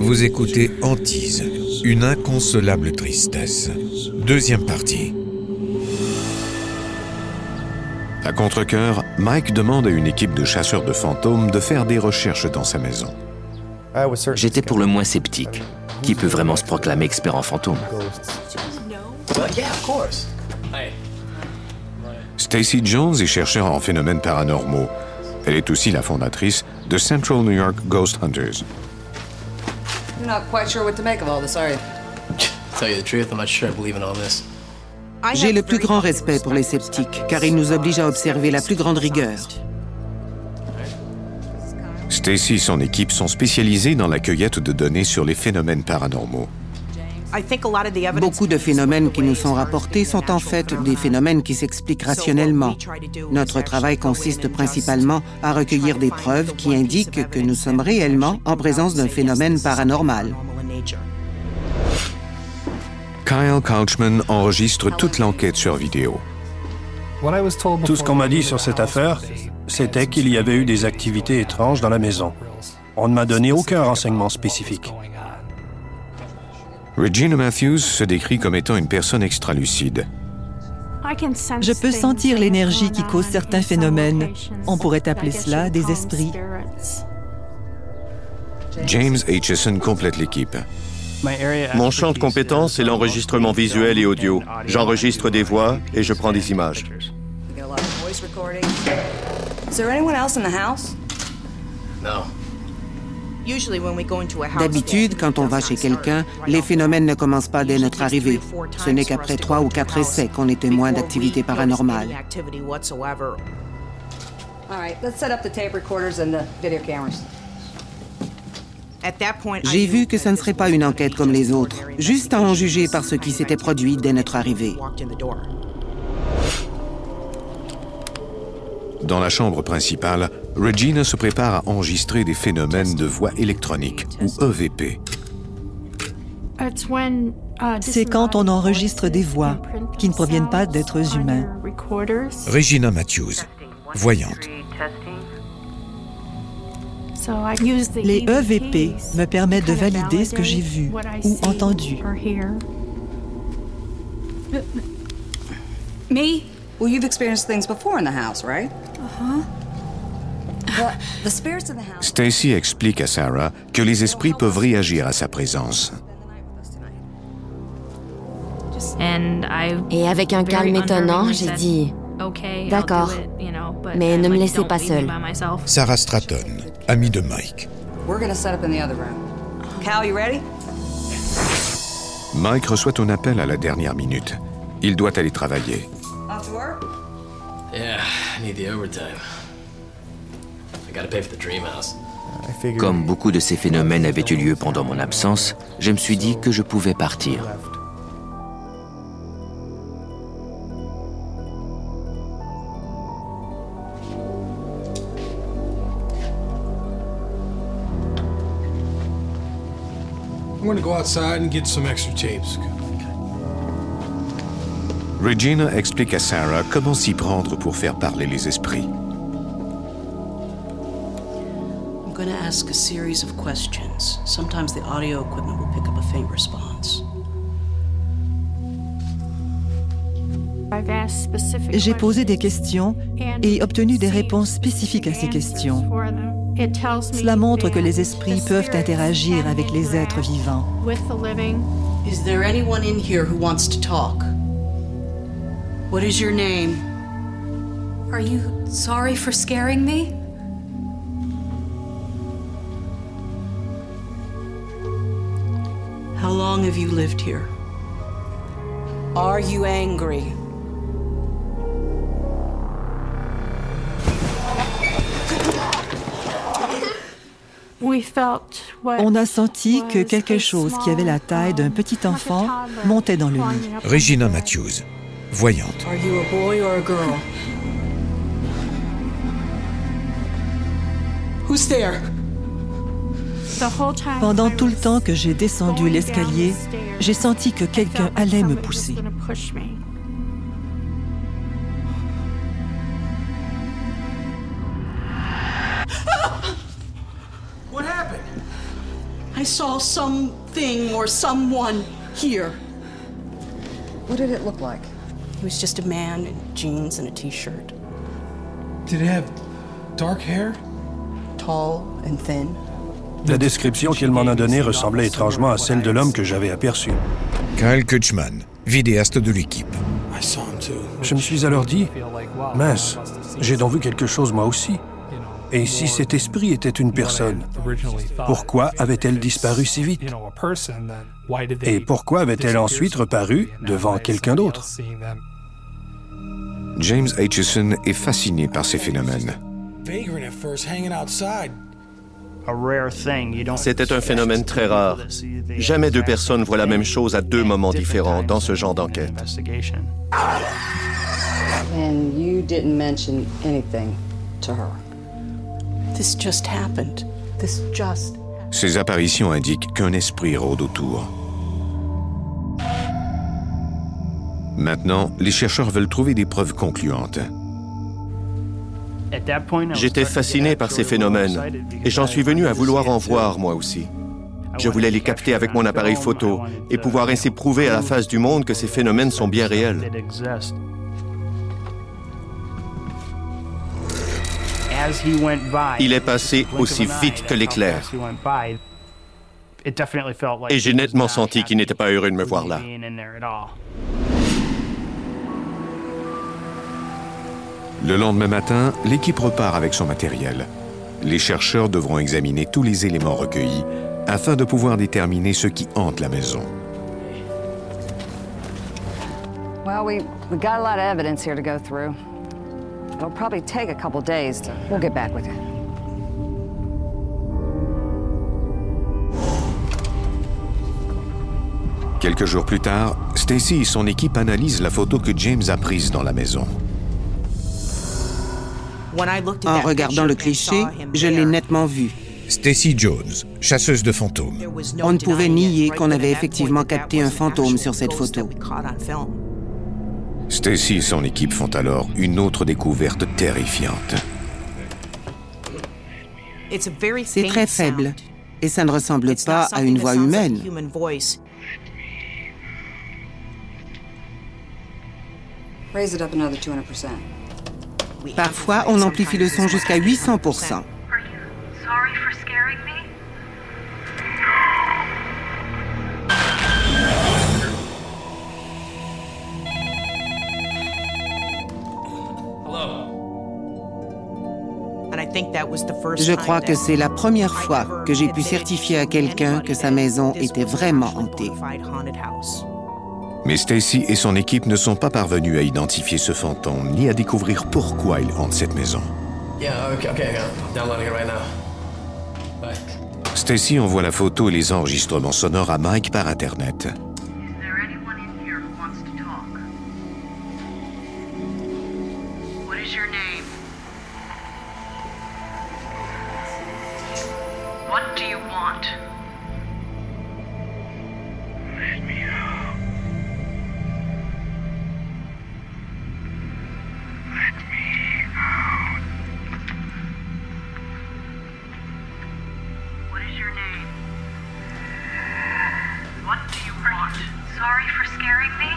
Vous écoutez Antise, une inconsolable tristesse. Deuxième partie. À contre-coeur, Mike demande à une équipe de chasseurs de fantômes de faire des recherches dans sa maison. J'étais pour le moins sceptique. Qui peut vraiment se proclamer expert en fantômes? Stacy Jones est chercheur en phénomènes paranormaux. Elle est aussi la fondatrice de Central New York Ghost Hunters. You're not quite sure what to make of all this, are you? Tell you the truth, I'm not sure I believe in all this. J'ai le plus grand respect pour les sceptiques, car ils nous obligent à observer la plus grande rigueur. Stacy et son équipe sont spécialisés dans la cueillette de données sur les phénomènes paranormaux. Beaucoup de phénomènes qui nous sont rapportés sont en fait des phénomènes qui s'expliquent rationnellement. Notre travail consiste principalement à recueillir des preuves qui indiquent que nous sommes réellement en présence d'un phénomène paranormal. Kyle Couchman enregistre toute l'enquête sur vidéo. Tout ce qu'on m'a dit sur cette affaire, c'était qu'il y avait eu des activités étranges dans la maison. On ne m'a donné aucun renseignement spécifique. Regina Matthews se décrit comme étant une personne extralucide. Je peux sentir l'énergie qui cause certains phénomènes. On pourrait appeler cela des esprits. James Aitchison complète l'équipe. Mon champ de compétence est l'enregistrement visuel et audio. J'enregistre des voix et je prends des images. D'habitude, quand on va chez quelqu'un, les phénomènes ne commencent pas dès notre arrivée. Ce n'est qu'après trois ou quatre essais qu'on est témoin d'activités paranormales. All right, let's set up the tape recorders and the video cameras. J'ai vu que ce ne serait pas une enquête comme les autres, juste à en juger par ce qui s'était produit dès notre arrivée. Dans la chambre principale, Regina se prépare à enregistrer des phénomènes de voix électronique, ou E EVP. C'est quand on enregistre des voix qui ne proviennent pas d'êtres humains. Regina Matthews, voyante. Les EVP me permettent de valider ce que j'ai vu ou entendu. Me? Well, you've experienced things before in the house, right? Uh-huh. The, the spirits in the house. Stacy explique à Sarah que les esprits peuvent réagir à sa présence. Et avec un calme étonnant, j'ai dit D'accord, mais ne me laissez pas seule. Sarah Stratton, amie de Mike. We're gonna set up in the other room. Cal, you ready? Mike reçoit un appel à la dernière minute. Il doit aller travailler. Yeah, I need the overtime. Comme beaucoup de ces phénomènes avaient eu lieu pendant mon absence, je me suis dit que je pouvais partir. I'm gonna go outside and get some extra tapes. Regina explique à Sarah comment s'y prendre pour faire parler les esprits. Ask a series of questions. Sometimes the audio equipment will pick up a faint response. J'ai posé des questions et obtenu des réponses spécifiques à ces questions. Cela montre que les esprits peuvent interagir avec les êtres vivants. Is there anyone in here who wants to talk? What is your name? Are you sorry for scaring me? Long have you lived here? Are you angry? On a senti que quelque chose qui avait la taille d'un petit enfant montait dans le lit. Regina Matthews, voyante. Who's there? Pendant tout le temps que j'ai descendu l'escalier, j'ai senti que quelqu'un allait me pousser. What happened? I saw something or someone here. What did it look like? He was just a man in jeans and a t-shirt. Did it have dark hair? Tall and thin. La description qu'il m'en a donnée ressemblait étrangement à celle de l'homme que j'avais aperçu. Kyle Kutchman, vidéaste de l'équipe. Je me suis alors dit, mince, j'ai donc vu quelque chose moi aussi. Et si cet esprit était une personne, pourquoi avait-elle disparu si vite? Et pourquoi avait-elle ensuite reparu devant quelqu'un d'autre? James Aitchison est fasciné par ces phénomènes. C'était un phénomène très rare. Jamais deux personnes voient la même chose à deux moments différents dans ce genre d'enquête. And you didn't mention anything to her. This just happened. This just. Ces apparitions indiquent qu'un esprit rôde autour. Maintenant, les chercheurs veulent trouver des preuves concluantes. J'étais fasciné par ces phénomènes et j'en suis venu à vouloir en voir moi aussi. Je voulais les capter avec mon appareil photo et pouvoir ainsi prouver à la face du monde que ces phénomènes sont bien réels. Il est passé aussi vite que l'éclair. Et j'ai nettement senti qu'il n'était pas heureux de me voir là. Le lendemain matin, l'équipe repart avec son matériel. Les chercheurs devront examiner tous les éléments recueillis afin de pouvoir déterminer ce qui hante la maison. Well, we, we got a lot of evidence here to go through. It'll probably take a couple days. To, we'll get back with you. Quelques jours plus tard, Stacy et son équipe analysent la photo que James a prise dans la maison. En regardant le cliché, je l'ai nettement vu. Stacy Jones, chasseuse de fantômes. On ne pouvait nier qu'on avait effectivement capté un fantôme sur cette photo. Stacy et son équipe font alors une autre découverte terrifiante. C'est très faible et ça ne ressemble pas à une voix humaine. Raise it up another 200%. Parfois, on amplifie le son jusqu'à 800 Sorry for scaring me? Je crois que c'est la première fois que j'ai pu certifier à quelqu'un que sa maison était vraiment hantée. Mais Stacy et son équipe ne sont pas parvenus à identifier ce fantôme ni à découvrir pourquoi il hante cette maison. Yeah, okay, okay, I'm downloading it right now. Bye. Stacy envoie la photo et les enregistrements sonores à Mike par Internet. Sorry for scaring me?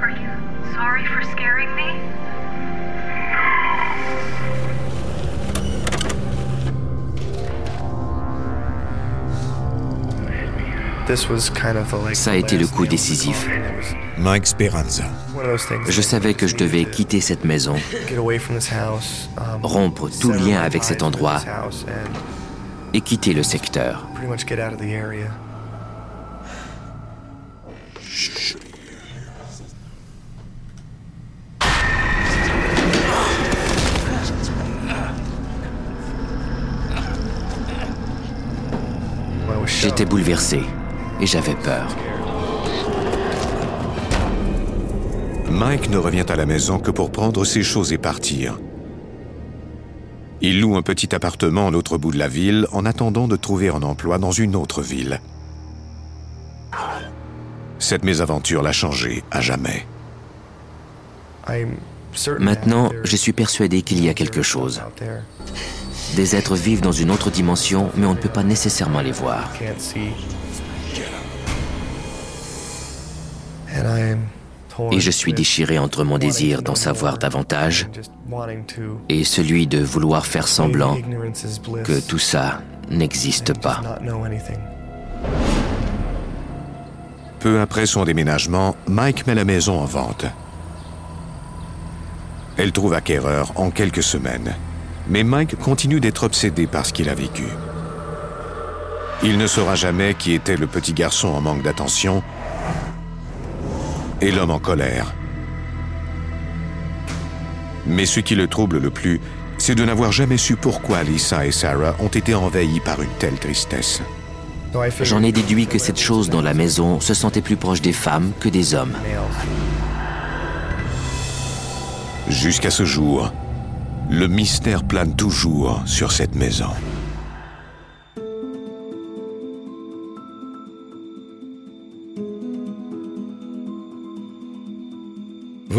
Are you sorry for scaring me? Ça a été le coup décisif. Mike Speranza. Je savais que je devais quitter cette maison, rompre tout lien avec cet endroit et quitter le secteur. J'étais bouleversé et j'avais peur. Mike ne revient à la maison que pour prendre ses choses et partir. Il loue un petit appartement à l'autre bout de la ville en attendant de trouver un emploi dans une autre ville. Cette mésaventure l'a changé à jamais. Maintenant, je suis persuadé qu'il y a quelque chose. Des êtres vivent dans une autre dimension, mais on ne peut pas nécessairement les voir. Et je suis déchiré entre mon désir d'en savoir davantage et celui de vouloir faire semblant que tout ça n'existe pas. Peu après son déménagement, Mike met la maison en vente. Elle trouve acquéreur en quelques semaines. Mais Mike continue d'être obsédé par ce qu'il a vécu. Il ne saura jamais qui était le petit garçon en manque d'attention et l'homme en colère. Mais ce qui le trouble le plus, c'est de n'avoir jamais su pourquoi Lisa et Sarah ont été envahies par une telle tristesse. J'en ai déduit que cette chose dans la maison se sentait plus proche des femmes que des hommes. Jusqu'à ce jour, le mystère plane toujours sur cette maison.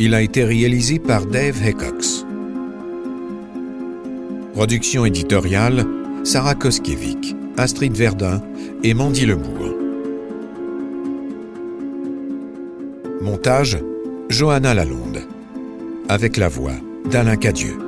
Il a été réalisé par Dave Heckox. Production éditoriale Sarah Koskiewicz, Astrid Verdun et Mandy Lebourg. Montage Johanna Lalonde. Avec la voix d'Alain Cadieux.